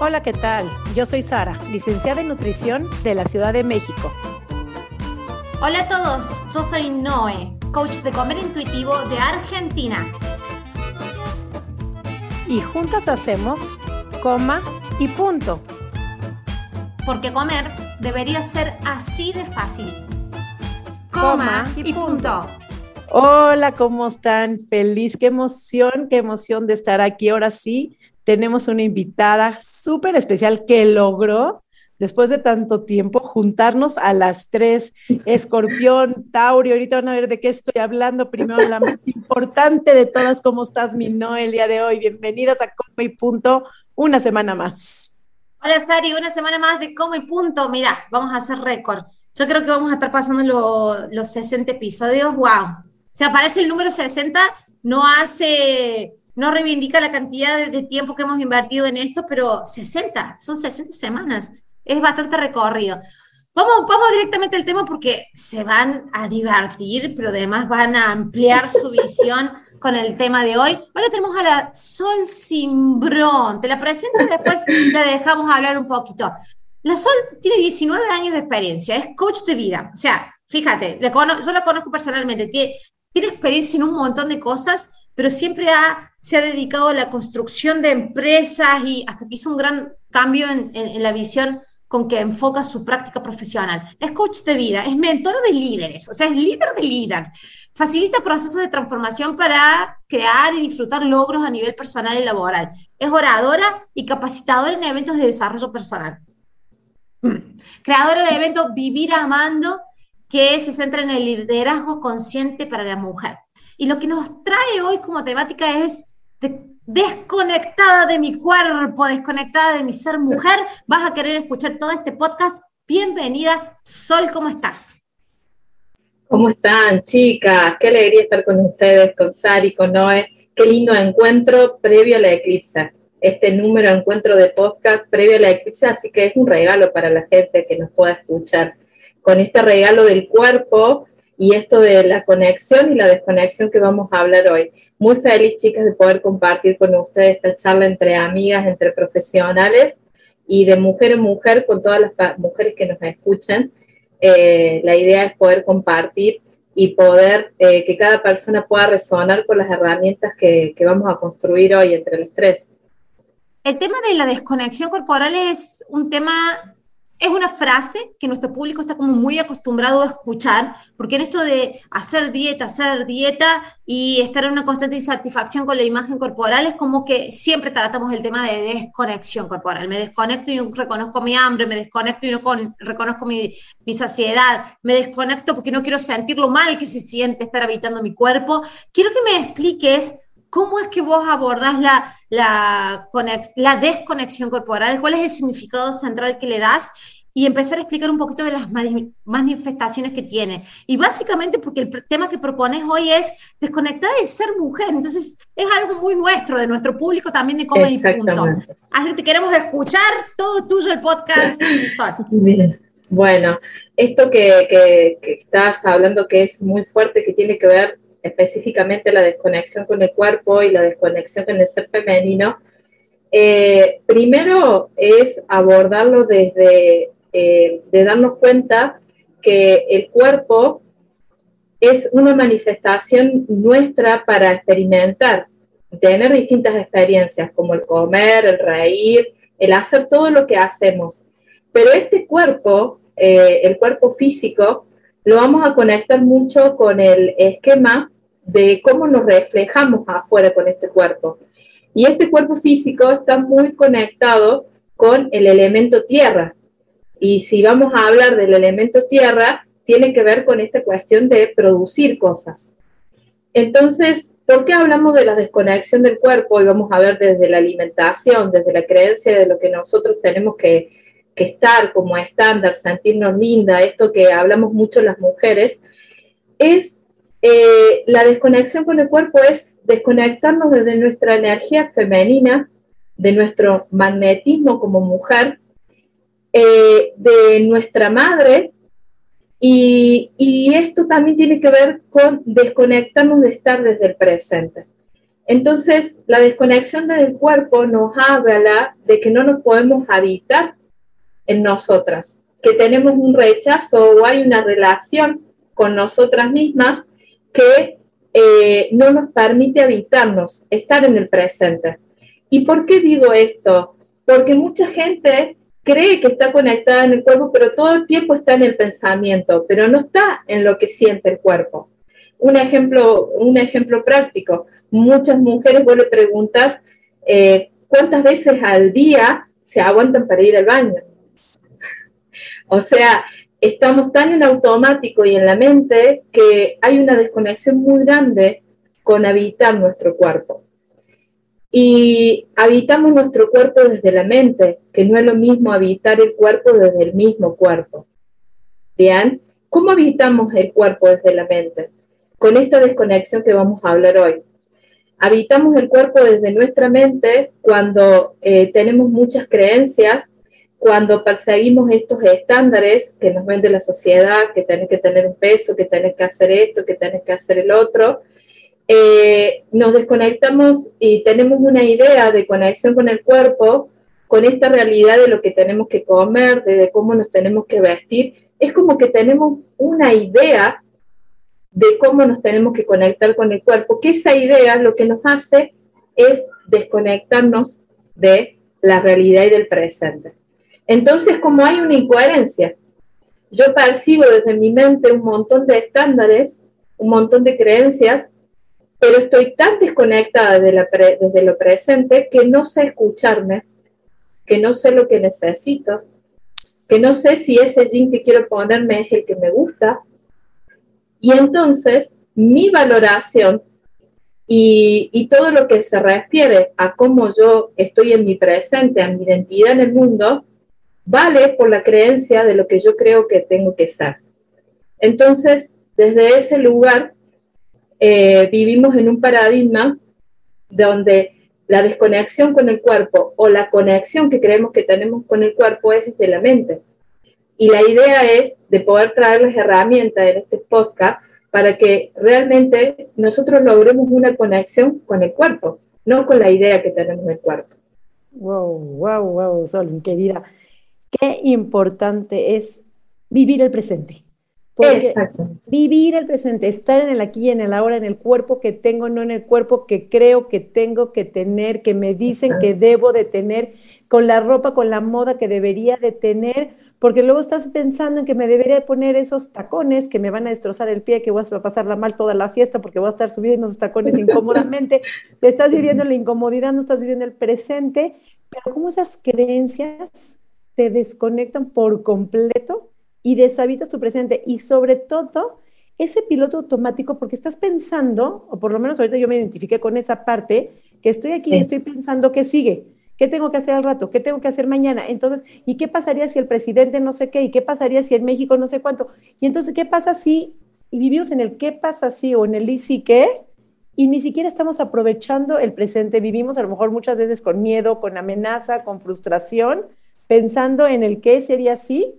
Hola, ¿qué tal? Yo soy Sara, licenciada en nutrición de la Ciudad de México. Hola a todos, yo soy Noé, coach de comer intuitivo de Argentina. Y juntas hacemos coma y punto. Porque comer debería ser así de fácil. Coma, y, punto. Hola, ¿cómo están? Feliz, qué emoción, qué emoción de estar aquí. Ahora sí, tenemos una invitada súper especial que logró, después de tanto tiempo, juntarnos a las tres, Escorpión, Tauri, ahorita van a ver de qué estoy hablando. Primero, la más importante de todas, ¿cómo estás, mi no, el día de hoy? Bienvenidas a Come y Punto, una semana más. Hola, Sari, una semana más de Come y Punto. Mira, vamos a hacer récord. Yo creo que vamos a estar pasando los 60 episodios. ¡Wow! Se aparece el número 60, no hace no reivindica la cantidad de, tiempo que hemos invertido en esto, pero 60, son 60 semanas, es bastante recorrido. Vamos, vamos directamente al tema porque se van a divertir, pero además van a ampliar su visión con el tema de hoy. Ahora tenemos a la Sol Simbrón. Te la presento y después la dejamos hablar un poquito. La Sol tiene 19 años de experiencia, es coach de vida. O sea, fíjate, yo la conozco personalmente, tiene, tiene experiencia en un montón de cosas pero siempre se ha dedicado a la construcción de empresas y hasta que hizo un gran cambio en, la visión con que enfoca su práctica profesional. Es coach de vida, es mentor de líderes, o sea, es líder de líder. Facilita procesos de transformación para crear y disfrutar logros a nivel personal y laboral. Es oradora y capacitadora en eventos de desarrollo personal. Creadora de eventos Vivir Amando, que se centra en el liderazgo consciente para la mujer. Y lo que nos trae hoy como temática es desconectada de mi cuerpo, desconectada de mi ser mujer. Vas a querer escuchar todo este podcast. Bienvenida, Sol, ¿cómo estás? ¿Cómo están, chicas? Qué alegría estar con ustedes, con Sari, con Noé. Qué lindo encuentro previo a la eclipse. Este número encuentro de podcast previo a la eclipse, así que es un regalo para la gente que nos pueda escuchar. Con este regalo del cuerpo, y esto de la conexión y la desconexión que vamos a hablar hoy. Muy feliz, chicas, de poder compartir con ustedes esta charla entre amigas, entre profesionales y de mujer en mujer con todas las mujeres que nos escuchan. Eh, la idea es poder compartir y poder eh, que cada persona pueda resonar con las herramientas que, que vamos a construir hoy entre los tres. El tema de la desconexión corporal es un tema es una frase que nuestro público está como muy acostumbrado a escuchar, porque en esto de hacer dieta, hacer dieta y estar en una constante insatisfacción con la imagen corporal es como que siempre tratamos el tema de desconexión corporal. Me desconecto y no reconozco mi hambre, me desconecto y no reconozco mi, mi saciedad, me desconecto porque no quiero sentir lo mal que se siente estar habitando mi cuerpo. Quiero que me expliques ¿Cómo es que vos abordás la, la, la, desconexión corporal? ¿Cuál es el significado central que le das? Y empezar a explicar un poquito de las manifestaciones que tiene. Y básicamente porque el tema que propones hoy es desconectar de ser mujer. Entonces es algo muy nuestro, de nuestro público también de Come y Punto. Así que te queremos escuchar todo tuyo el podcast. Bien. Bueno, esto que, que, que estás hablando que es muy fuerte, que tiene que ver específicamente la desconexión con el cuerpo y la desconexión con el ser femenino, eh, primero es abordarlo desde eh, de darnos cuenta que el cuerpo es una manifestación nuestra para experimentar, tener distintas experiencias, como el comer, el reír, el hacer todo lo que hacemos. Pero este cuerpo, eh, el cuerpo físico, lo vamos a conectar mucho con el esquema de cómo nos reflejamos afuera con este cuerpo. Y este cuerpo físico está muy conectado con el elemento tierra. Y si vamos a hablar del elemento tierra, tiene que ver con esta cuestión de producir cosas. Entonces, ¿por qué hablamos de la desconexión del cuerpo? Y vamos a ver desde la alimentación, desde la creencia de lo que nosotros tenemos que, que estar como estándar, sentirnos linda, esto que hablamos mucho las mujeres, es eh, la desconexión con el cuerpo es desconectarnos desde nuestra energía femenina, de nuestro magnetismo como mujer, eh, de nuestra madre, y, esto también tiene que ver con desconectarnos de estar desde el presente. Entonces, la desconexión del cuerpo nos habla de que no nos podemos habitar en nosotras, que tenemos un rechazo o hay una relación con nosotras mismas que eh, no nos permite habitarnos, estar en el presente. ¿Y por qué digo esto? Porque mucha gente cree que está conectada en el cuerpo, pero todo el tiempo está en el pensamiento, pero no está en lo que siente el cuerpo. Un ejemplo, un ejemplo práctico, muchas mujeres vos le preguntas eh, cuántas veces al día se aguantan para ir al baño. o sea, estamos tan en automático y en la mente que hay una desconexión muy grande con habitar nuestro cuerpo. Y habitamos nuestro cuerpo desde la mente, que no es lo mismo habitar el cuerpo desde el mismo cuerpo. Bien, ¿cómo habitamos el cuerpo desde la mente? Con esta desconexión que vamos a hablar hoy. Habitamos el cuerpo desde nuestra mente cuando eh, tenemos muchas creencias, cuando perseguimos estos estándares que nos vende la sociedad, que tenés que tener un peso, que tenés que hacer esto, que tenés que hacer el otro, eh, nos desconectamos y tenemos una idea de conexión con el cuerpo, con esta realidad de lo que tenemos que comer, de, cómo nos tenemos que vestir. Es como que tenemos una idea de cómo nos tenemos que conectar con el cuerpo, que esa idea lo que nos hace es desconectarnos de la realidad y del presente. Entonces, como hay una incoherencia, yo percibo desde mi mente un montón de estándares, un montón de creencias pero estoy tan desconectada desde lo presente que no sé escucharme, que no sé lo que necesito, que no sé si ese jean que quiero ponerme es el que me gusta. Y entonces mi valoración y, todo lo que se refiere a cómo yo estoy en mi presente, a mi identidad en el mundo, vale por la creencia de lo que yo creo que tengo que ser. Entonces, desde ese lugar, eh, vivimos en un paradigma donde la desconexión con el cuerpo o la conexión que creemos que tenemos con el cuerpo es desde la mente. Y la idea es de poder traerles herramientas en este podcast para que realmente nosotros logremos una conexión con el cuerpo, no con la idea que tenemos del cuerpo. Wow, wow, wow, Sol, querida. Qué importante es vivir el presente. Porque vivir el presente, estar en el aquí y en el ahora, en el cuerpo que tengo, no en el cuerpo que creo que tengo que tener, que me dicen que debo de tener, con la ropa, con la moda que debería de tener, porque luego estás pensando en que me debería poner esos tacones que me van a destrozar el pie, que voy a pasarla mal toda la fiesta porque voy a estar subiendo esos tacones incómodamente. estás viviendo la incomodidad, no estás viviendo el presente, pero como esas creencias te desconectan por completo y deshabitas tu presente y sobre todo ese piloto automático porque estás pensando, o por lo menos ahorita yo me identifiqué con esa parte, que estoy aquí y estoy pensando qué sigue, qué tengo que hacer al rato, qué tengo que hacer mañana. Entonces, ¿y qué pasaría si el presidente no sé qué? ¿Y qué pasaría si en México no sé cuánto? Y entonces, ¿qué pasa si, y vivimos en el qué pasa si o en el y si qué? Y ni siquiera estamos aprovechando el presente, vivimos a lo mejor muchas veces con miedo, con amenaza, con frustración, pensando en el qué sería así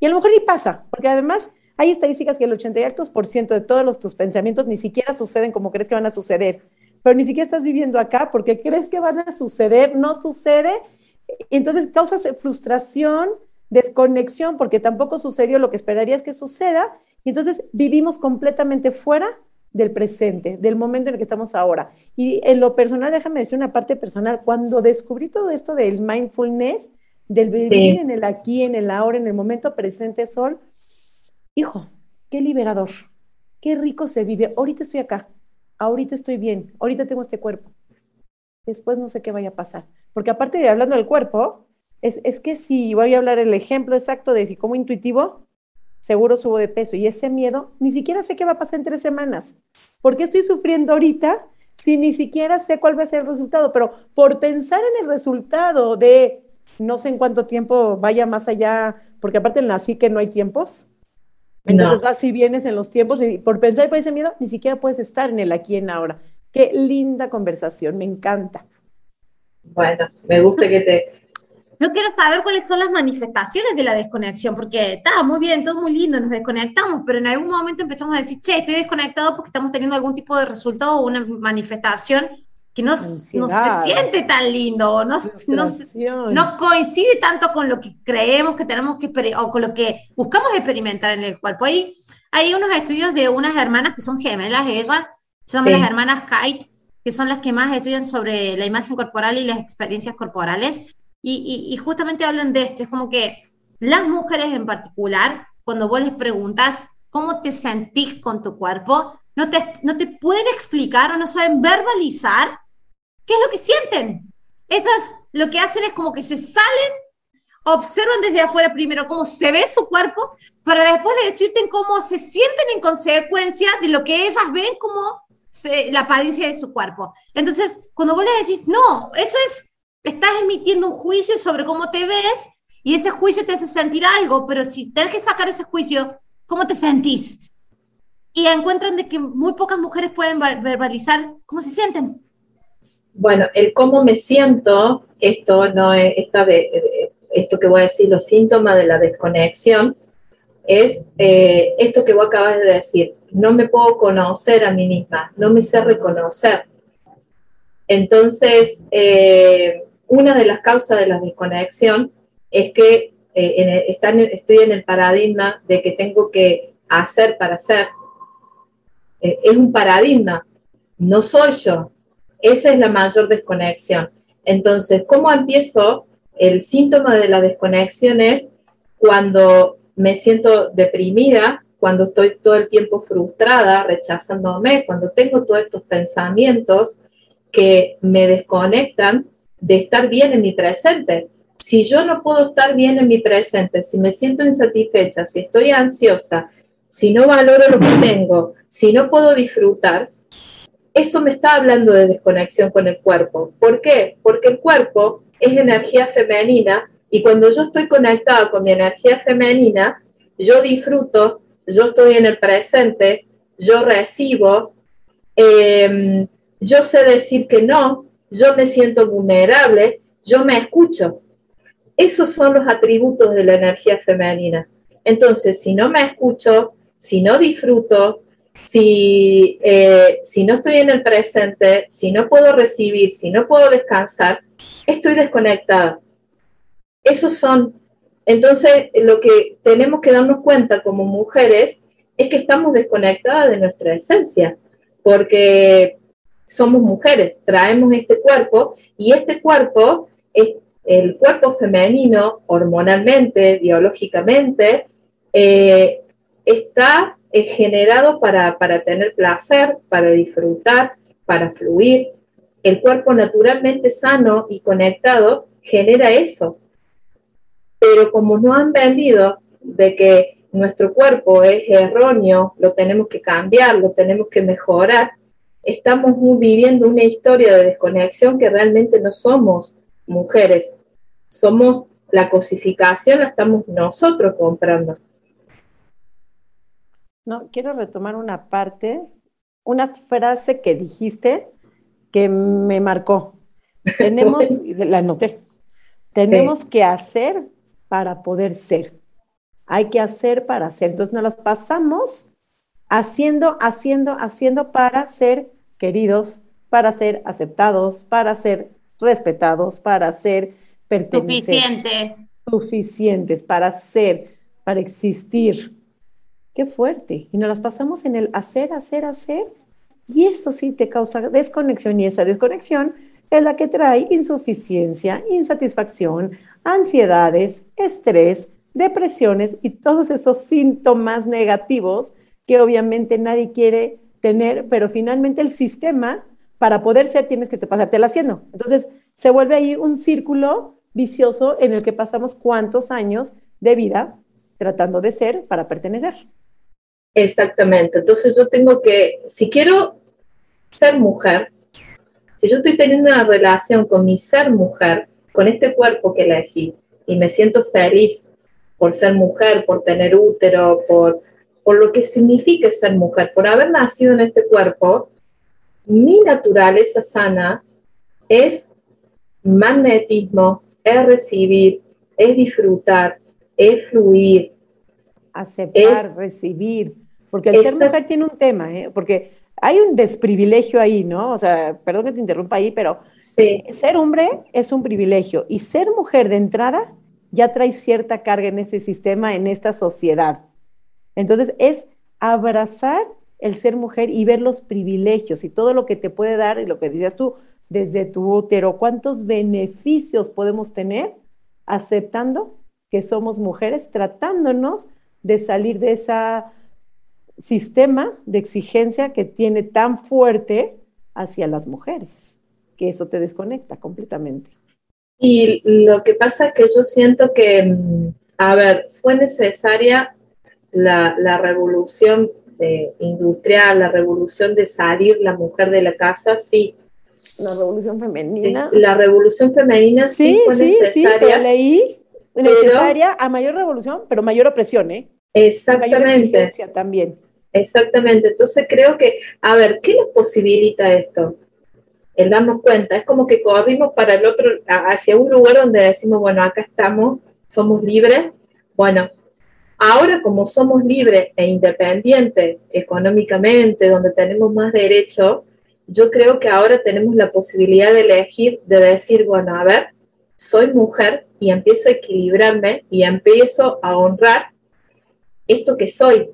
y a lo mejor ni pasa, porque además hay estadísticas que el 88% de todos los, tus pensamientos ni siquiera suceden como crees que van a suceder, pero ni siquiera estás viviendo acá porque crees que van a suceder, no sucede, entonces causas frustración, desconexión, porque tampoco sucedió lo que esperarías que suceda, y entonces vivimos completamente fuera del presente, del momento en el que estamos ahora. Y en lo personal, déjame decir una parte personal, cuando descubrí todo esto del mindfulness, del vivir en el aquí, en el ahora, en el momento presente, Sol. Hijo, qué liberador, qué rico se vive. Ahorita estoy acá, ahorita estoy bien, ahorita tengo este cuerpo. Después no sé qué vaya a pasar. Porque aparte de hablando del cuerpo, es, es que si voy a hablar el ejemplo exacto de si como intuitivo, seguro subo de peso y ese miedo, ni siquiera sé qué va a pasar en tres semanas. ¿Por qué estoy sufriendo ahorita si ni siquiera sé cuál va a ser el resultado? Pero por pensar en el resultado de no sé en cuánto tiempo vaya más allá, porque aparte en la que no hay tiempos. Entonces vas y vienes en los tiempos y por pensar y por ese miedo ni siquiera puedes estar en el aquí en ahora. Qué linda conversación, me encanta. Bueno, me gusta que te... Yo quiero saber cuáles son las manifestaciones de la desconexión, porque está muy bien, todo muy lindo, nos desconectamos, pero en algún momento empezamos a decir, che, estoy desconectado porque estamos teniendo algún tipo de resultado o una manifestación que no, no se siente tan lindo, no, no, no, coincide tanto con lo que creemos que tenemos que, o con lo que buscamos experimentar en el cuerpo. Hay, hay unos estudios de unas hermanas que son gemelas, ellas son las hermanas Kite, que son las que más estudian sobre la imagen corporal y las experiencias corporales, y, y, y justamente hablan de esto, es como que las mujeres en particular, cuando vos les preguntas cómo te sentís con tu cuerpo, no te, no te pueden explicar o no saben verbalizar ¿Qué es lo que sienten? Esas lo que hacen es como que se salen, observan desde afuera primero cómo se ve su cuerpo, para después decirte cómo se sienten en consecuencia de lo que ellas ven como la apariencia de su cuerpo. Entonces, cuando vos le decís, no, eso es, estás emitiendo un juicio sobre cómo te ves y ese juicio te hace sentir algo, pero si tenés que sacar ese juicio, ¿cómo te sentís? Y encuentran de que muy pocas mujeres pueden verbalizar cómo se sienten. Bueno, el cómo me siento, esto no es, esta de, esto que voy a decir, los síntomas de la desconexión, es eh, esto que vos acabas de decir, no me puedo conocer a mí misma, no me sé reconocer. Entonces, eh, una de las causas de la desconexión es que eh, estoy en el paradigma de que tengo que hacer para ser. es un paradigma, no soy yo, esa es la mayor desconexión. Entonces, ¿cómo empiezo? El síntoma de la desconexión es cuando me siento deprimida, cuando estoy todo el tiempo frustrada, rechazándome, cuando tengo todos estos pensamientos que me desconectan de estar bien en mi presente. Si yo no puedo estar bien en mi presente, si me siento insatisfecha, si estoy ansiosa, si no valoro lo que tengo, si no puedo disfrutar, eso me está hablando de desconexión con el cuerpo. ¿Por qué? Porque el cuerpo es energía femenina y cuando yo estoy conectada con mi energía femenina, yo disfruto, yo estoy en el presente, yo recibo, em, yo sé decir que no, yo me siento vulnerable, yo me escucho. Esos son los atributos de la energía femenina. Entonces, si no me escucho, si no disfruto, si, eh, si no estoy en el presente, si no puedo recibir, si no puedo descansar, estoy desconectada. Esos son, entonces lo que tenemos que darnos cuenta como mujeres es que estamos desconectadas de nuestra esencia, porque somos mujeres, traemos este cuerpo y este cuerpo es el cuerpo femenino hormonalmente, biológicamente, eh, está es generado para, tener placer, para disfrutar, para fluir. El cuerpo naturalmente sano y conectado genera eso. Pero como no han vendido de que nuestro cuerpo es erróneo, lo tenemos que cambiar, lo tenemos que mejorar, estamos viviendo una historia de desconexión que realmente no somos mujeres. Somos la cosificación, estamos nosotros comprando. No, quiero retomar una parte, una frase que dijiste que me marcó. Tenemos, la noté, tenemos que hacer para poder ser. Hay que hacer para ser. Entonces nos las pasamos haciendo, haciendo, haciendo para ser queridos, para ser aceptados, para ser respetados, para ser Suficientes. Suficientes, para ser, para existir. Qué fuerte. Y nos las pasamos en el hacer, hacer, hacer. Y eso sí te causa desconexión y esa desconexión es la que trae insuficiencia, insatisfacción, ansiedades, estrés, depresiones y todos esos síntomas negativos que obviamente nadie quiere tener, pero finalmente el sistema, para poder ser, tienes que te pasártela haciendo. Entonces, se vuelve ahí un círculo vicioso en el que pasamos cuántos años de vida tratando de ser para pertenecer. Exactamente. Entonces yo tengo que, si quiero ser mujer, si yo estoy teniendo una relación con mi ser mujer, con este cuerpo que elegí, y me siento feliz por ser mujer, por tener útero, por, por lo que significa ser mujer, por haber nacido en este cuerpo, mi naturaleza sana es magnetismo, es recibir, es disfrutar, es fluir, aceptar, recibir, porque el ser mujer tiene un tema, ¿eh? porque hay un desprivilegio ahí, ¿no? O sea, perdón que te interrumpa ahí, pero ser hombre es un privilegio y ser mujer de entrada ya trae cierta carga en ese sistema, en esta sociedad. Entonces, es abrazar el ser mujer y ver los privilegios y todo lo que te puede dar y lo que decías tú desde tu útero, cuántos beneficios podemos tener aceptando que somos mujeres, tratándonos de salir de ese sistema de exigencia que tiene tan fuerte hacia las mujeres, que eso te desconecta completamente. Y lo que pasa es que yo siento que, mm, a ver, fue necesaria la, revolución industrial, la revolución de salir la mujer de la casa, sí. La revolución femenina. La revolución femenina sí, fue necesaria. Sí, leí necesaria a mayor revolución, pero mayor opresión, ¿eh? Exactamente. Mayor también. Exactamente. Entonces creo que, a ver, ¿qué nos posibilita esto? El darnos cuenta. Es como que corrimos para el otro, hacia un lugar donde decimos, bueno, acá estamos, somos libres. Bueno, ahora como somos libres e independientes económicamente, donde tenemos más derechos, yo creo que ahora tenemos la posibilidad de elegir, de decir, bueno, a ver, soy mujer y empiezo a equilibrarme y empiezo a honrar esto que soy,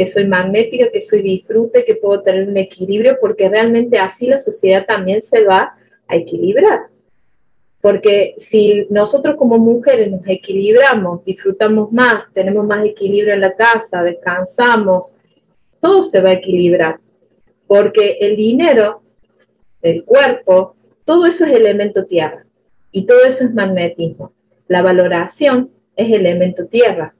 que soy magnética, que soy disfrute, que puedo tener un equilibrio, porque realmente así la sociedad también se va a equilibrar. Porque si nosotros como mujeres nos equilibramos, disfrutamos más, tenemos más equilibrio en la casa, descansamos, todo se va a equilibrar. Porque el dinero, el cuerpo, todo eso es elemento tierra. Y todo eso es magnetismo. La valoración es elemento tierra.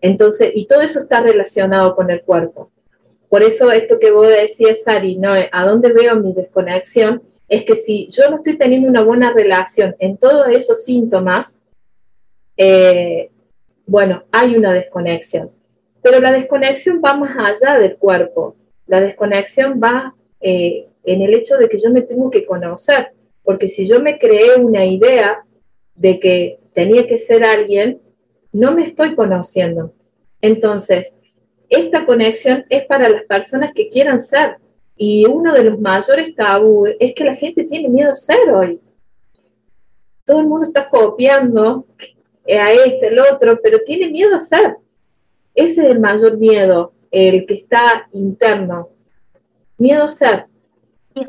Entonces, y todo eso está relacionado con el cuerpo. Por eso esto que vos decías, Sari, ¿no? ¿a dónde veo mi desconexión? Es que si yo no estoy teniendo una buena relación en todos esos síntomas, eh, bueno, hay una desconexión. Pero la desconexión va más allá del cuerpo. La desconexión va eh, en el hecho de que yo me tengo que conocer. Porque si yo me creé una idea de que tenía que ser alguien, no me estoy conociendo. Entonces, esta conexión es para las personas que quieran ser. Y uno de los mayores tabú es que la gente tiene miedo a ser hoy. Todo el mundo está copiando a este, el otro, pero tiene miedo a ser. Ese es el mayor miedo, el que está interno. Miedo a ser.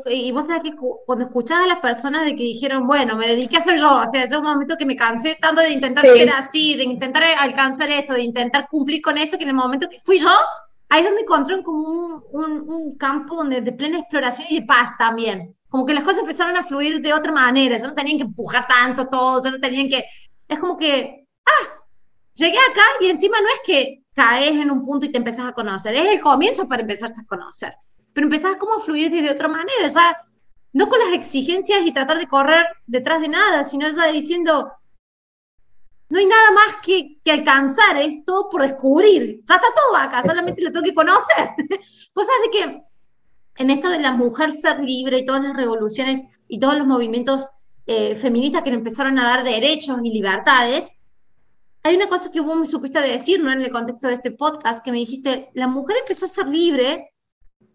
Y, vos sabés que cuando escuchás a las personas de que dijeron, bueno, me dediqué a ser yo, o sea, yo un momento que me cansé tanto de intentar ser así, de intentar alcanzar esto, de intentar cumplir con esto, que en el momento que fui yo, ahí es donde encontré como un, campo donde, de plena exploración y de paz también. Como que las cosas empezaron a fluir de otra manera, ya no tenían que empujar tanto todo, ya no tenían que... Es como que, ah, llegué acá y encima no es que caes en un punto y te empezás a conocer, es el comienzo para empezarse a conocer pero empezás como a fluir de otra manera, o sea, no con las exigencias y tratar de correr detrás de nada, sino ya diciendo, no hay nada más que, que alcanzar, es todo por descubrir, ya está todo acá, solamente lo tengo que conocer. Cosas de que en esto de la mujer ser libre y todas las revoluciones y todos los movimientos eh, feministas que empezaron a dar derechos y libertades, hay una cosa que vos me supiste decir, ¿no? En el contexto de este podcast, que me dijiste, la mujer empezó a ser libre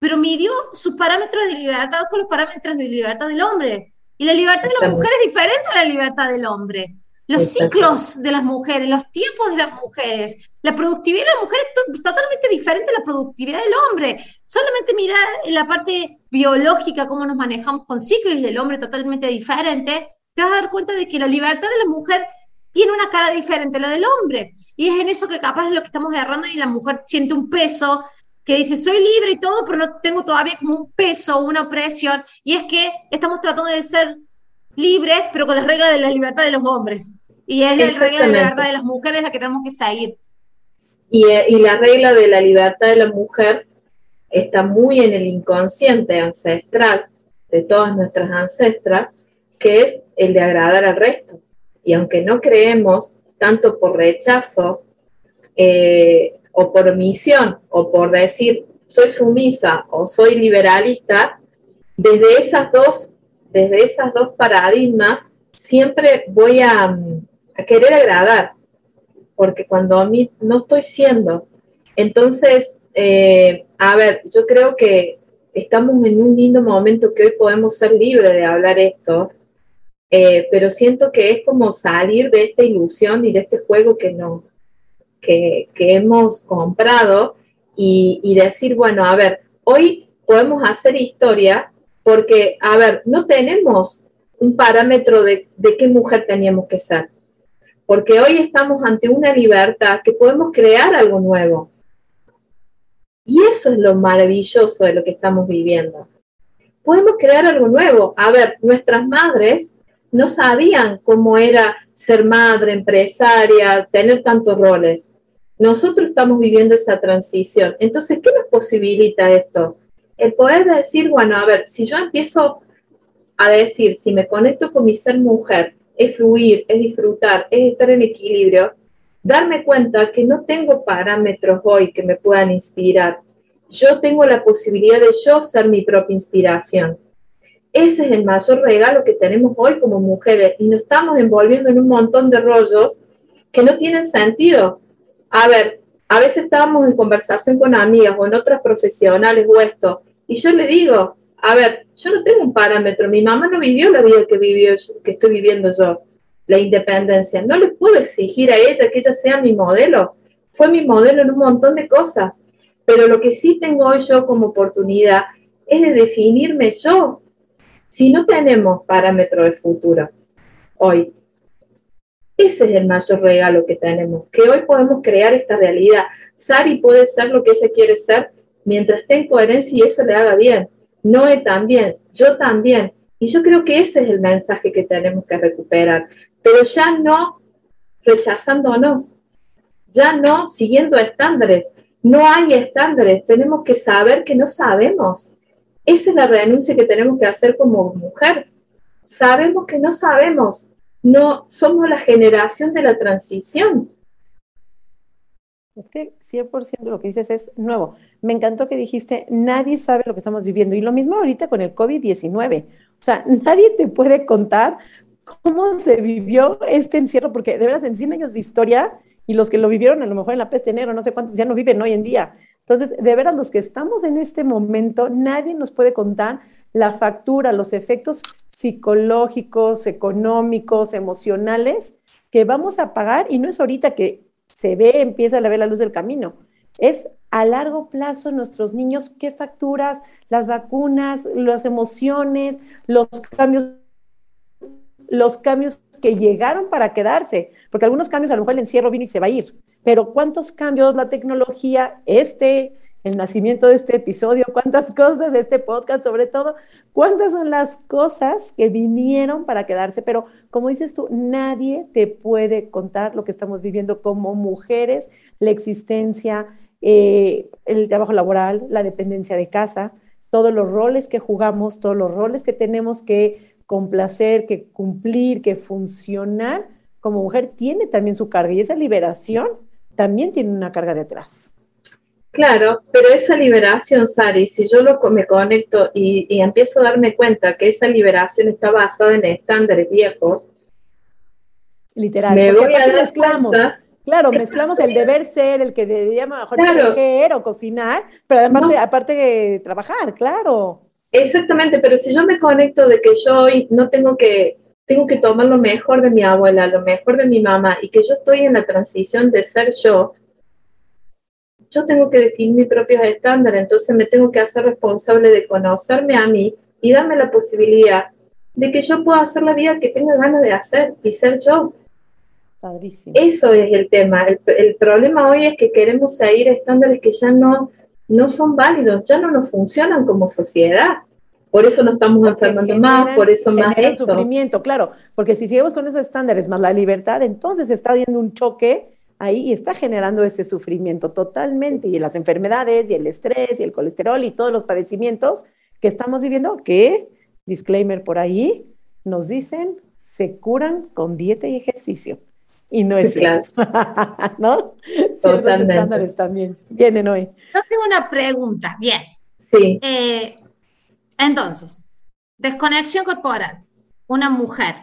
pero midió sus parámetros de libertad con los parámetros de libertad del hombre. Y la libertad de la mujer es diferente a la libertad del hombre. Los ciclos de las mujeres, los tiempos de las mujeres, la productividad de la mujer es totalmente diferente a la productividad del hombre. Solamente mirar en la parte biológica, cómo nos manejamos con ciclos del hombre totalmente diferente, te vas a dar cuenta de que la libertad de la mujer tiene una cara diferente a la del hombre. Y es en eso que capaz es lo que estamos agarrando y la mujer siente un peso que dice, soy libre y todo, pero no tengo todavía como un peso, una opresión, y es que estamos tratando de ser libres, pero con las reglas de la libertad de los hombres. Y es la regla de la libertad de las mujeres la que tenemos que seguir. Y, eh, y la regla de la libertad de la mujer está muy en el inconsciente ancestral de todas nuestras ancestras, que es el de agradar al resto. Y aunque no creemos tanto por rechazo, eh, o por omisión o por decir soy sumisa o soy liberalista, desde esas dos, desde esas dos paradigmas siempre voy a, querer agradar, porque cuando a mí no estoy siendo, entonces eh, a ver, yo creo que estamos en un lindo momento que hoy podemos ser libres de hablar esto, eh, pero siento que es como salir de esta ilusión y de este juego que, no, que, hemos comprado y, y decir, bueno, a ver, hoy podemos hacer historia porque, a ver, no tenemos un parámetro de, de, qué mujer teníamos que ser, porque hoy estamos ante una libertad que podemos crear algo nuevo. Y eso es lo maravilloso de lo que estamos viviendo. Podemos crear algo nuevo. A ver, nuestras madres no sabían cómo era ser madre, empresaria, tener tantos roles. Nosotros estamos viviendo esa transición. Entonces, ¿qué nos posibilita esto? El poder decir, bueno, a ver, si yo empiezo a decir, si me conecto con mi ser mujer, es fluir, es disfrutar, es estar en equilibrio, darme cuenta que no tengo parámetros hoy que me puedan inspirar. Yo tengo la posibilidad de yo ser mi propia inspiración. Ese es el mayor regalo que tenemos hoy como mujeres y nos estamos envolviendo en un montón de rollos que no tienen sentido. A ver, a veces estábamos en conversación con amigas o en otras profesionales o esto, y yo le digo, a ver, yo no tengo un parámetro, mi mamá no vivió la vida que, vivió, que estoy viviendo yo la independencia. No le puedo exigir a ella que ella sea mi modelo. Fue mi modelo en un montón de cosas. Pero lo que sí tengo hoy yo como oportunidad es de definirme yo. Si no tenemos parámetro de futuro hoy, ese es el mayor regalo que tenemos, que hoy podemos crear esta realidad. Sari puede ser lo que ella quiere ser mientras esté en coherencia y eso le haga bien. Noé también, yo también. Y yo creo que ese es el mensaje que tenemos que recuperar pero ya no rechazándonos, ya no siguiendo estándares. No hay estándares, tenemos que saber que no sabemos. Esa es la renuncia que tenemos que hacer como mujer. Sabemos que no sabemos, no somos la generación de la transición. Es que 100% lo que dices es nuevo. Me encantó que dijiste, nadie sabe lo que estamos viviendo. Y lo mismo ahorita con el COVID-19. O sea, nadie te puede contar cómo se vivió este encierro, porque de veras en 100 años de historia, y los que lo vivieron a lo mejor en la peste negra, no sé cuántos, ya no viven hoy en día. Entonces, de veras, los que estamos en este momento, nadie nos puede contar la factura, los efectos psicológicos, económicos, emocionales que vamos a pagar, y no es ahorita que se ve, empieza a ver la luz del camino, es a largo plazo nuestros niños, qué facturas, las vacunas, las emociones, los cambios los cambios que llegaron para quedarse, porque algunos cambios a lo mejor el encierro vino y se va a ir, pero cuántos cambios la tecnología, este, el nacimiento de este episodio, cuántas cosas de este podcast sobre todo, cuántas son las cosas que vinieron para quedarse, pero como dices tú, nadie te puede contar lo que estamos viviendo como mujeres, la existencia, eh, el trabajo laboral, la dependencia de casa, todos los roles que jugamos, todos los roles que tenemos que complacer, que cumplir, que funcionar como mujer tiene también su carga y esa liberación también tiene una carga detrás. Claro, pero esa liberación, Sari, si yo lo, me conecto y, empiezo a darme cuenta que esa liberación está basada en estándares viejos, literal, me voy a mezclamos. Claro, mezclamos el deber ser, el que deberíamos mejor claro. o cocinar, pero además, aparte de trabajar, claro. Exactamente, pero si yo me conecto de que yo hoy no tengo que, tengo que tomar lo mejor de mi abuela, lo mejor de mi mamá y que yo estoy en la transición de ser yo, yo tengo que definir mis propios estándares, entonces me tengo que hacer responsable de conocerme a mí y darme la posibilidad de que yo pueda hacer la vida que tenga ganas de hacer y ser yo. Eso es el tema. El, el, problema hoy es que queremos seguir estándares que ya no, no son válidos, ya no nos funcionan como sociedad. Por eso nos estamos enfermando más, por eso más el sufrimiento, claro, porque si seguimos con esos estándares más la libertad, entonces está habiendo un choque ahí y está generando ese sufrimiento totalmente y las enfermedades y el estrés y el colesterol y todos los padecimientos que estamos viviendo que disclaimer por ahí nos dicen se curan con dieta y ejercicio. Y no es cierto. ¿No? Totalmente. estándares también. Vienen hoy. Yo tengo una pregunta. Bien. Sí. Eh, entonces, desconexión corporal. Una mujer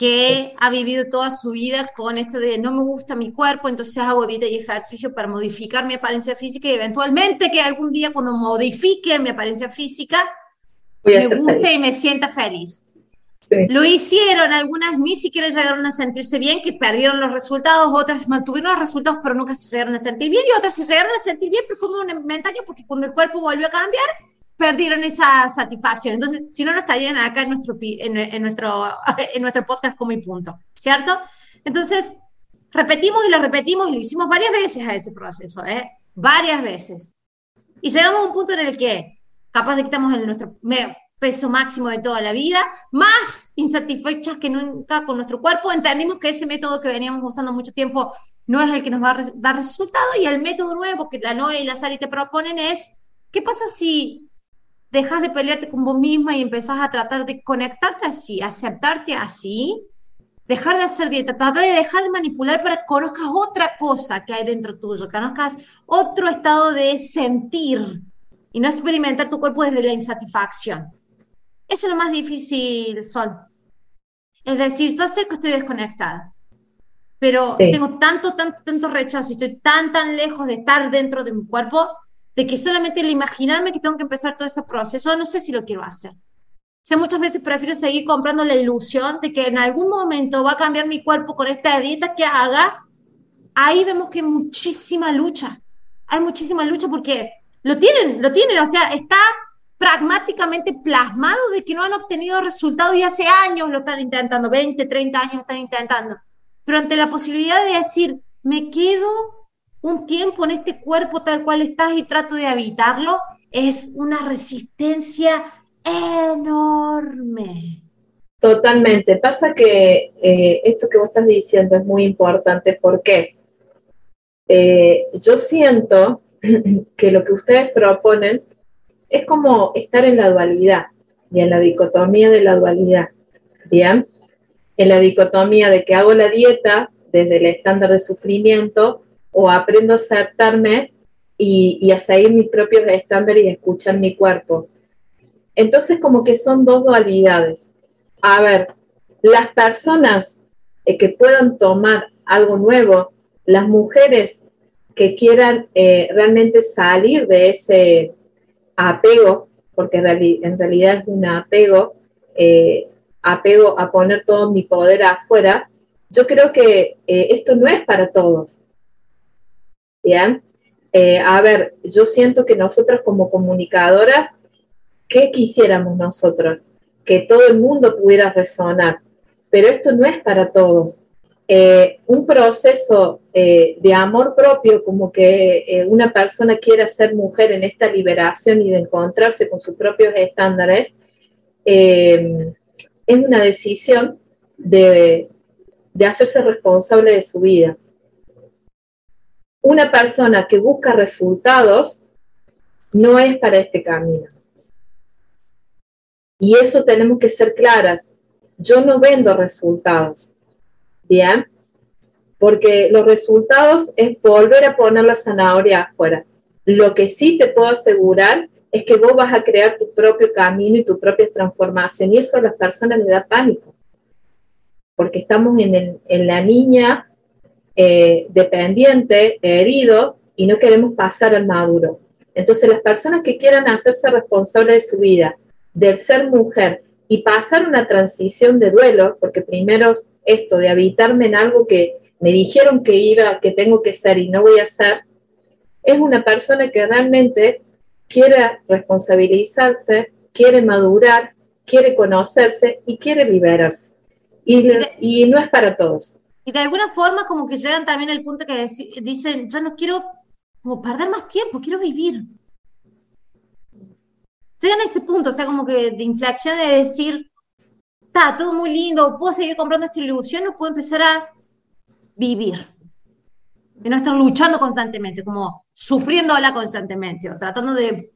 que ha vivido toda su vida con esto de no me gusta mi cuerpo, entonces hago dieta y ejercicio para modificar mi apariencia física y eventualmente que algún día cuando modifique mi apariencia física me guste y me sienta feliz. Lo hicieron, algunas ni siquiera llegaron a sentirse bien, que perdieron los resultados, otras mantuvieron los resultados, pero nunca se llegaron a sentir bien, y otras se llegaron a sentir bien, pero fue momentario porque cuando el cuerpo volvió a cambiar, perdieron esa satisfacción. Entonces, si no, no estarían acá en nuestro, en, nuestro, en nuestro podcast como y punto, ¿cierto? Entonces, repetimos y lo repetimos y lo hicimos varias veces a ese proceso, ¿eh? Varias veces. Y llegamos a un punto en el que, capaz de que estamos en nuestro peso máximo de toda la vida, más insatisfechas que nunca con nuestro cuerpo, entendimos que ese método que veníamos usando mucho tiempo no es el que nos va a dar resultado y el método nuevo que la Noe y la Sari te proponen es, ¿qué pasa si dejas de pelearte con vos misma y empezás a tratar de conectarte así, aceptarte así, dejar de hacer dieta, tratar de dejar de manipular para que conozcas otra cosa que hay dentro tuyo, conozcas otro estado de sentir y no experimentar tu cuerpo desde la insatisfacción. Eso es lo más difícil, Sol. Es decir, yo sé que estoy desconectada, pero tengo tanto, tanto, tanto rechazo y estoy tan, tan lejos de estar dentro de mi cuerpo de que solamente el imaginarme que tengo que empezar todo ese proceso, no sé si lo quiero hacer. O sea, muchas veces prefiero seguir comprando la ilusión de que en algún momento va a cambiar mi cuerpo con esta dieta que haga. Ahí vemos que hay muchísima lucha. Hay muchísima lucha porque lo tienen, lo tienen. O sea, está pragmáticamente plasmado de que no han obtenido resultados y hace años lo están intentando, 20, 30 años están intentando. Pero ante la posibilidad de decir, me quedo un tiempo en este cuerpo tal cual estás y trato de habitarlo, es una resistencia enorme. Totalmente. Pasa que eh, esto que vos estás diciendo es muy importante porque eh, yo siento que lo que ustedes proponen es como estar en la dualidad y en la dicotomía de la dualidad. Bien, en la dicotomía de que hago la dieta desde el estándar de sufrimiento o aprendo a aceptarme y, a seguir mis propios estándares y escuchar mi cuerpo. Entonces, como que son dos dualidades. A ver, las personas eh, que puedan tomar algo nuevo, las mujeres que quieran eh, realmente salir de ese apego, porque en, realidad es un apego, eh, apego a poner todo mi poder afuera, yo creo que esto no es para todos. Bien. Eh, a ver, yo siento que nosotros como comunicadoras, ¿qué quisiéramos nosotros? Que todo el mundo pudiera resonar, pero esto no es para todos. Eh, un proceso eh, de amor propio, como que una persona quiera ser mujer en esta liberación y de encontrarse con sus propios estándares, es una decisión de hacerse responsable de su vida una persona que busca resultados no es para este camino. Y eso tenemos que ser claras. Yo no vendo resultados, ¿bien? Porque los resultados es volver a poner la zanahoria afuera. Lo que sí te puedo asegurar es que vos vas a crear tu propio camino y tu propia transformación. Y eso a las personas les da pánico. Porque estamos en, en la niña eh, dependiente, herido, y no queremos pasar al maduro. Entonces, las personas que quieran hacerse responsables de su vida, del ser mujer y pasar una transición de duelo, porque primero esto de habitarme en algo que me dijeron que iba, que tengo que ser y no voy a ser, es una persona que realmente quiere responsabilizarse, quiere madurar, quiere conocerse y quiere liberarse. y no es para todos. Y de alguna forma como que llegan también al punto que dicen, ya no quiero como perder más tiempo, quiero vivir. Llegan a ese punto, o sea, como que de inflexión de decir, está todo muy lindo, puedo seguir comprando esta ilusión, no puedo empezar a vivir. De no estar luchando constantemente, como sufriéndola constantemente, o tratando de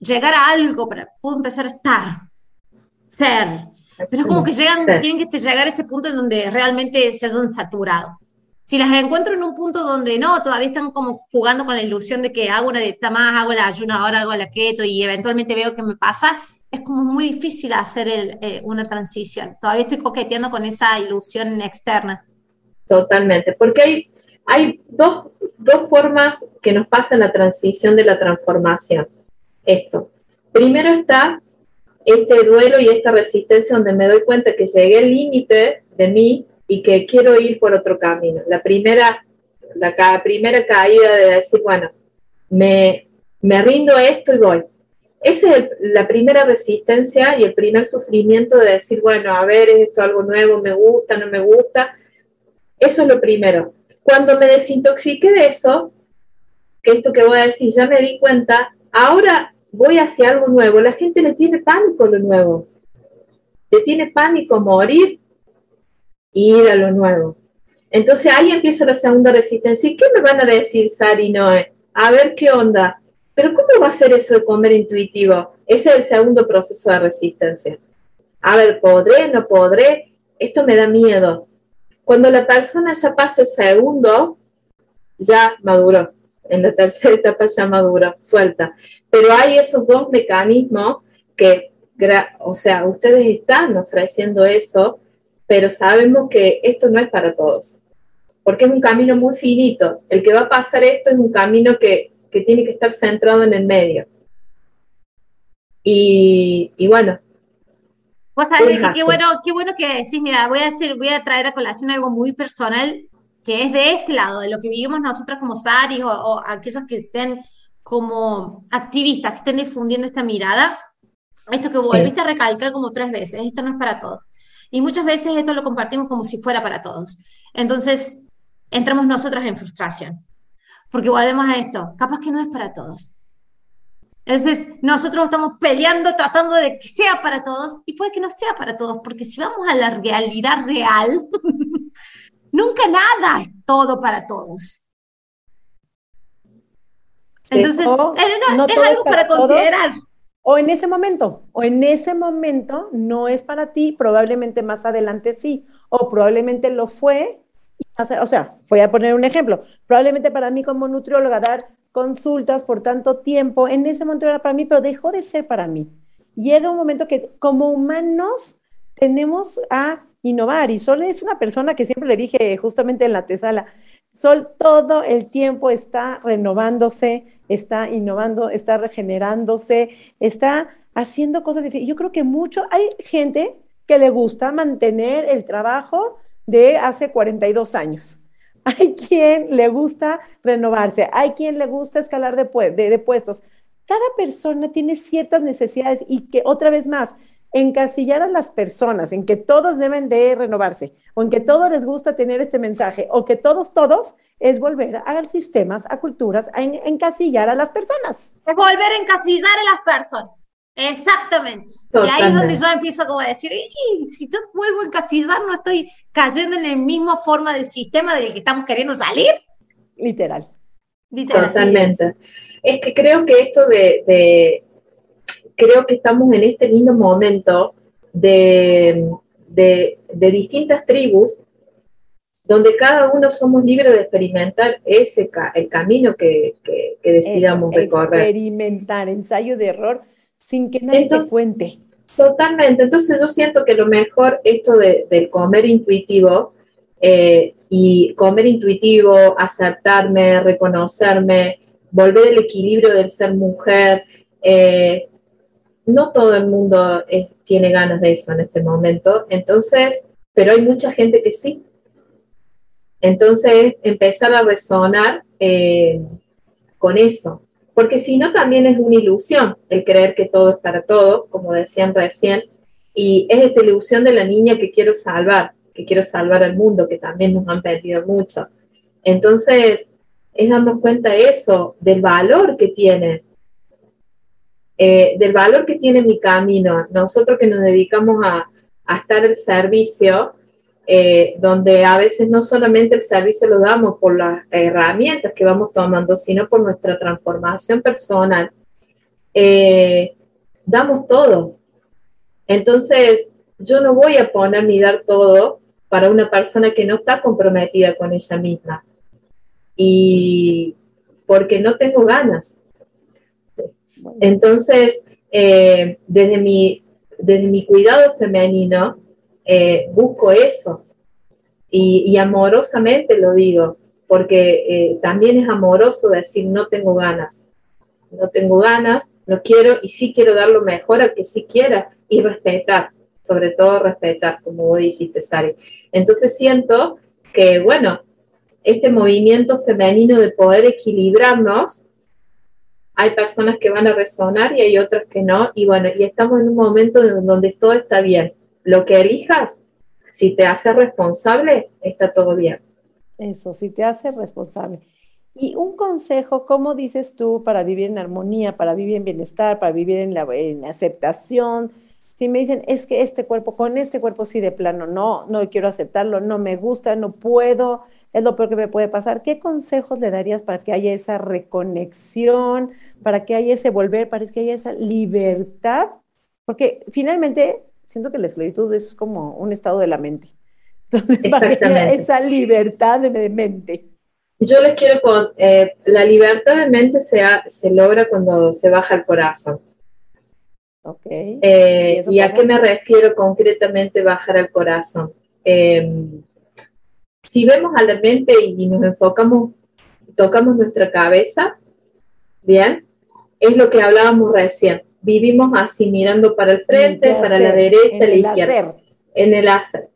llegar a algo para puedo empezar a estar, ser, pero es como que llegan, tienen que llegar a este punto en donde realmente se han saturado. Si las encuentro en un punto donde no, todavía están como jugando con la ilusión de que hago una dieta más, hago la ayuna, ahora hago la keto y eventualmente veo qué me pasa, es como muy difícil hacer eh, una transición. Todavía estoy coqueteando con esa ilusión externa. Totalmente, porque hay, hay dos, dos formas que nos pasan la transición de la transformación. Esto. Primero está este duelo y esta resistencia donde me doy cuenta que llegué al límite de mí y que quiero ir por otro camino. La primera, la primera caída de decir, bueno, me, me rindo a esto y voy. Esa es la primera resistencia y el primer sufrimiento de decir, bueno, a ver, es esto algo nuevo, me gusta, no me gusta. Eso es lo primero. Cuando me desintoxiqué de eso, que esto que voy a decir, ya me di cuenta, ahora voy hacia algo nuevo. La gente le tiene pánico a lo nuevo. Le tiene pánico morir y ir a lo nuevo. Entonces ahí empieza la segunda resistencia. ¿Y qué me van a decir, Sari Noé? A ver qué onda. Pero ¿cómo va a ser eso de comer intuitivo? Ese es el segundo proceso de resistencia. A ver, ¿podré? ¿No podré? Esto me da miedo. Cuando la persona ya pasa el segundo, ya maduró. En la tercera etapa ya maduró, suelta. Pero hay esos dos mecanismos que, o sea, ustedes están ofreciendo eso, pero sabemos que esto no es para todos, porque es un camino muy finito. El que va a pasar esto es un camino que que tiene que estar centrado en el medio. Y, bueno. Vos sabés qué bueno, qué bueno que decís, mira, voy a, decir, voy a traer a colación algo muy personal que es de este lado, de lo que vivimos nosotros como SARIs o, aquellos que estén como activistas, que estén difundiendo esta mirada. Esto que volviste a recalcar como tres veces, esto no es para todos. Y muchas veces esto lo compartimos como si fuera para todos. Entonces, entramos nosotras en frustración porque volvemos a esto, capaz que no es para todos. Entonces, nosotros estamos peleando, tratando de que sea para todos, y puede que no sea para todos, porque si vamos a la realidad real, nunca nada es todo para todos. Entonces, es, algo para, considerar. o en ese momento, o en ese momento no es para ti, probablemente más adelante sí, o probablemente lo fue o sea, voy a poner un ejemplo. Probablemente para mí como nutrióloga dar consultas por tanto tiempo, en ese momento era para mí, pero dejó de ser para mí. Y era un momento que como humanos tenemos a innovar. Y Sol es una persona que siempre le dije justamente en la tesala, Sol todo el tiempo está renovándose, está innovando, está regenerándose, está haciendo cosas diferentes. Yo creo que mucho, hay gente que le gusta mantener el trabajo de hace 42 años. Hay quien le gusta renovarse, hay quien le gusta escalar de, de, puestos. Cada persona tiene ciertas necesidades y que otra vez más, encasillar a las personas en que todos deben de renovarse o en que todos les gusta tener este mensaje o que todos, todos, es volver a sistemas, a culturas, a encasillar a las personas. Es volver a encasillar a las personas. Exactamente. Y ahí es donde yo empiezo como a decir, si yo vuelvo a encasillar, no estoy cayendo en la misma forma del sistema del que estamos queriendo salir. Literal. Totalmente. Es. que creo que esto de, creo que estamos en este lindo momento de, de, distintas tribus donde cada uno somos libres de experimentar ese el camino que, que, decidamos recorrer. Experimentar, ensayo de error sin que nadie te cuente. Totalmente. Entonces yo siento que lo mejor esto de, del comer intuitivo eh, y comer intuitivo, aceptarme, reconocerme, volver el equilibrio del ser mujer. Eh, no todo el mundo tiene ganas de eso en este momento, entonces, pero hay mucha gente que sí. Entonces, empezar a resonar eh, con eso, porque si no también es una ilusión el creer que todo es para todos, como decían recién, y es esta ilusión de la niña que quiero salvar, que quiero salvar al mundo, que también nos han pedido mucho. Entonces, es darnos cuenta de eso, del valor que tiene, eh, del valor que tiene mi camino. Nosotros que nos dedicamos a, a estar al servicio, eh, donde a veces no solamente el servicio lo damos por las herramientas que vamos tomando, sino por nuestra transformación personal, eh, damos todo. Entonces, yo no voy a poner ni dar todo para una persona que no está comprometida con ella misma. Y porque no tengo ganas. Entonces, eh, desde, mi, desde mi cuidado femenino, eh, busco eso. Y, amorosamente lo digo, porque eh, también es amoroso decir no tengo ganas. No tengo ganas, no quiero y sí quiero dar lo mejor al que sí quiera y respetar, sobre todo respetar, como vos dijiste, Sari. Entonces siento que, bueno, este movimiento femenino de poder equilibrarnos, hay personas que van a resonar y hay otras que no, y bueno, y estamos en un momento en donde todo está bien. Lo que elijas, si te hace responsable, está todo bien. Eso, si te hace responsable. Y un consejo, ¿cómo dices tú para vivir en armonía, para vivir en bienestar, para vivir en la, en aceptación? Si me dicen, es que este cuerpo, con este cuerpo sí de plano, no, no quiero aceptarlo, no me gusta, no puedo, es lo peor que me puede pasar. ¿Qué consejos le darías para que haya esa reconexión, para que haya ese volver, para que haya esa libertad? Porque finalmente siento que la esclavitud es como un estado de la mente. Entonces, para que haya esa libertad de mente. Yo les quiero con, eh, la libertad de mente se, se logra cuando se baja el corazón. Okay. Eh, ¿Y, a qué me refiero concretamente bajar el corazón? Em, si vemos a la mente y nos enfocamos, tocamos nuestra cabeza, bien, es lo que hablábamos recién. Vivimos así, mirando para el frente, para la derecha, la izquierda. En el hacer.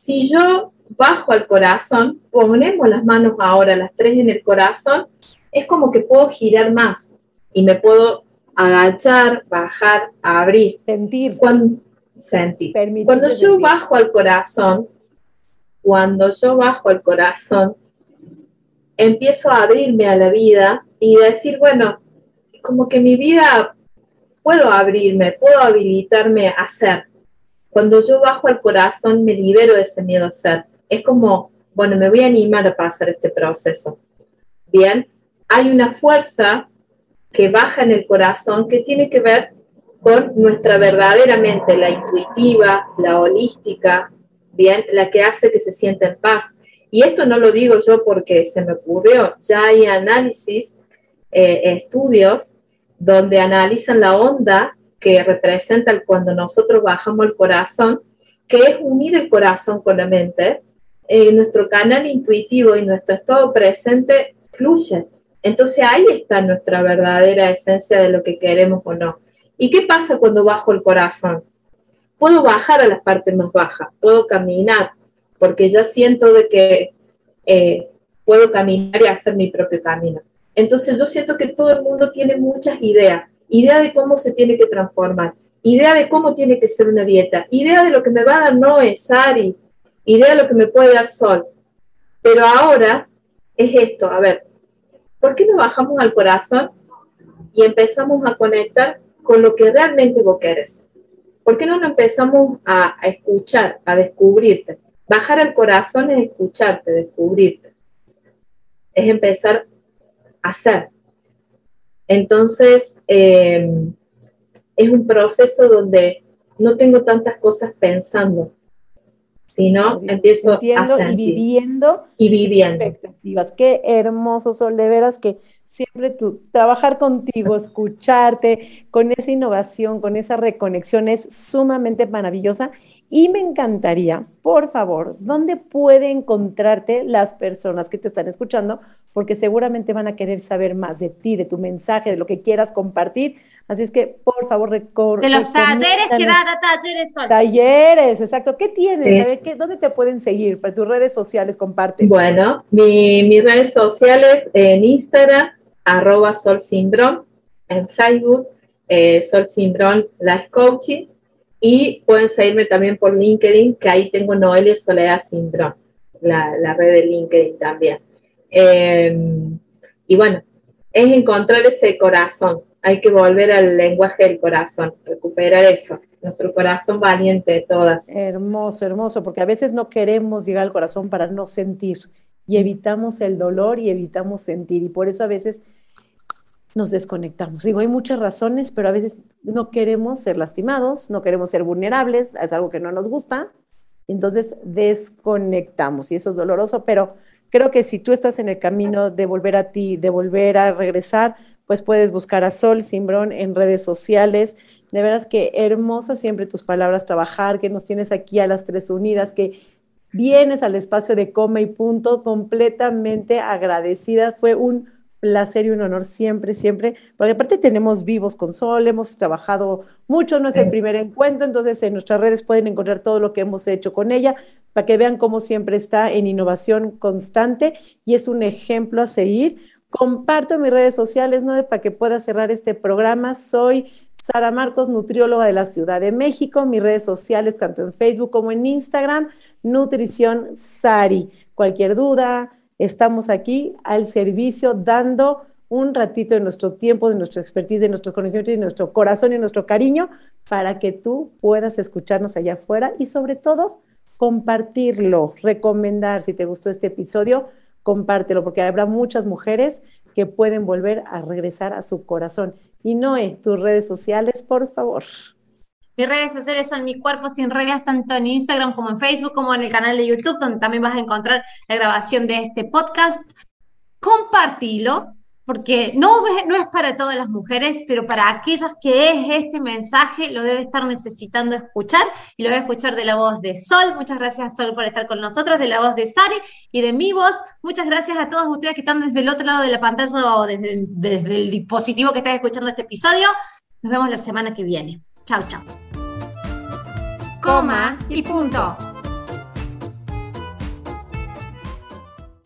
Si yo bajo al corazón, ponemos las manos ahora, las tres en el corazón, es como que puedo girar más y me puedo agachar, bajar, abrir. Sentir. Cuando, sentir. Cuando yo bajo al corazón, cuando yo bajo al corazón, empiezo a abrirme a la vida y decir, bueno, como que mi vida puedo abrirme, puedo habilitarme a ser. Cuando yo bajo al corazón, me libero de ese miedo a ser es como, bueno, me voy a animar a pasar este proceso. Bien, hay una fuerza que baja en el corazón que tiene que ver con nuestra verdadera mente, la intuitiva, la holística, la que hace que se sienta en paz. Y esto no lo digo yo porque se me ocurrió, ya hay análisis, eh, estudios donde analizan la onda que representa cuando nosotros bajamos el corazón, que es unir el corazón con la mente, eh, nuestro canal intuitivo y nuestro estado presente fluye. Entonces ahí está nuestra verdadera esencia de lo que queremos o no. ¿Y qué pasa cuando bajo el corazón? Puedo bajar a las partes más bajas, puedo caminar, porque ya siento de que eh, puedo caminar y hacer mi propio camino. Entonces yo siento que todo el mundo tiene muchas ideas, idea de cómo se tiene que transformar, idea de cómo tiene que ser una dieta, idea de lo que me va a dar no es Ari, idea de lo que me puede dar sol. Pero ahora es esto, a ver, ¿por qué no bajamos al corazón y empezamos a conectar con lo que realmente vos querés? ¿Por qué no nos empezamos a, escuchar, a descubrirte? Bajar al corazón es escucharte, descubrirte. Es empezar a ser. Entonces, eh, es un proceso donde no tengo tantas cosas pensando, sino empiezo a y viviendo y viviendo expectativas. Qué hermoso Sol, de veras que siempre tú trabajar contigo, escucharte con esa innovación, con esa reconexión es sumamente maravillosa y me encantaría, por favor, ¿dónde puede encontrarte las personas que te están escuchando? Porque seguramente van a querer saber más de ti, de tu mensaje, de lo que quieras compartir. Así es que, por favor, recorre. De los talleres que da talleres son. Talleres, exacto. ¿Qué tienes? A ver, ¿qué, ¿dónde te pueden seguir? Para tus redes sociales, comparte. Bueno, mi, mis redes sociales en Instagram, arroba Sol en Facebook, eh, Sol Life Coaching y pueden seguirme también por LinkedIn, que ahí tengo Noelia Soledad Síndrome, la, red de LinkedIn también. Em, y bueno, es encontrar ese corazón. Hay que volver al lenguaje del corazón, recuperar eso, nuestro corazón valiente de todas. Hermoso, hermoso, porque a veces no queremos llegar al corazón para no sentir y evitamos el dolor y evitamos sentir. Y por eso a veces nos desconectamos. Digo, hay muchas razones, pero a veces no queremos ser lastimados, no queremos ser vulnerables, es algo que no nos gusta, entonces desconectamos y eso es doloroso, pero creo que si tú estás en el camino de volver a ti, de volver a regresar, pues puedes buscar a Sol Simbrón en redes sociales. De veras que hermosa siempre tus palabras, trabajar, que nos tienes aquí a las tres unidas, que vienes al espacio de Coma y Punto completamente agradecida. Fue un placer y un honor siempre, siempre, porque aparte tenemos vivos con Sol, hemos trabajado mucho, no es el primer encuentro, entonces en nuestras redes pueden encontrar todo lo que hemos hecho con ella, para que vean cómo siempre está en innovación constante y es un ejemplo a seguir. Comparto mis redes sociales, ¿no? Para que pueda cerrar este programa. Soy Sara Marcos, nutrióloga de la Ciudad de México. Mis redes sociales, tanto en Facebook como en Instagram, Nutrición Sari. Cualquier duda, estamos aquí al servicio dando un ratito de nuestro tiempo, de nuestra expertise, de nuestros conocimientos, de nuestro corazón y nuestro cariño para que tú puedas escucharnos allá afuera y sobre todo compartirlo, recomendar si te gustó este episodio, compártelo porque habrá muchas mujeres que pueden volver a regresar a su corazón. Y Noé, tus redes sociales, por favor. Mis redes sociales son Mi Cuerpo Sin Reglas, tanto en Instagram como en Facebook, como en el canal de YouTube, donde también vas a encontrar la grabación de este podcast. Compartilo, porque no, no es para todas las mujeres, pero para aquellas que es este mensaje, lo debe estar necesitando escuchar y lo debe escuchar de la voz de Sol. Muchas gracias, Sol, por estar con nosotros, de la voz de Sari y de mi voz. Muchas gracias a todos ustedes que están desde el otro lado de la pantalla o desde, desde el dispositivo que están escuchando este episodio. Nos vemos la semana que viene. Chao, chao. Coma y punto.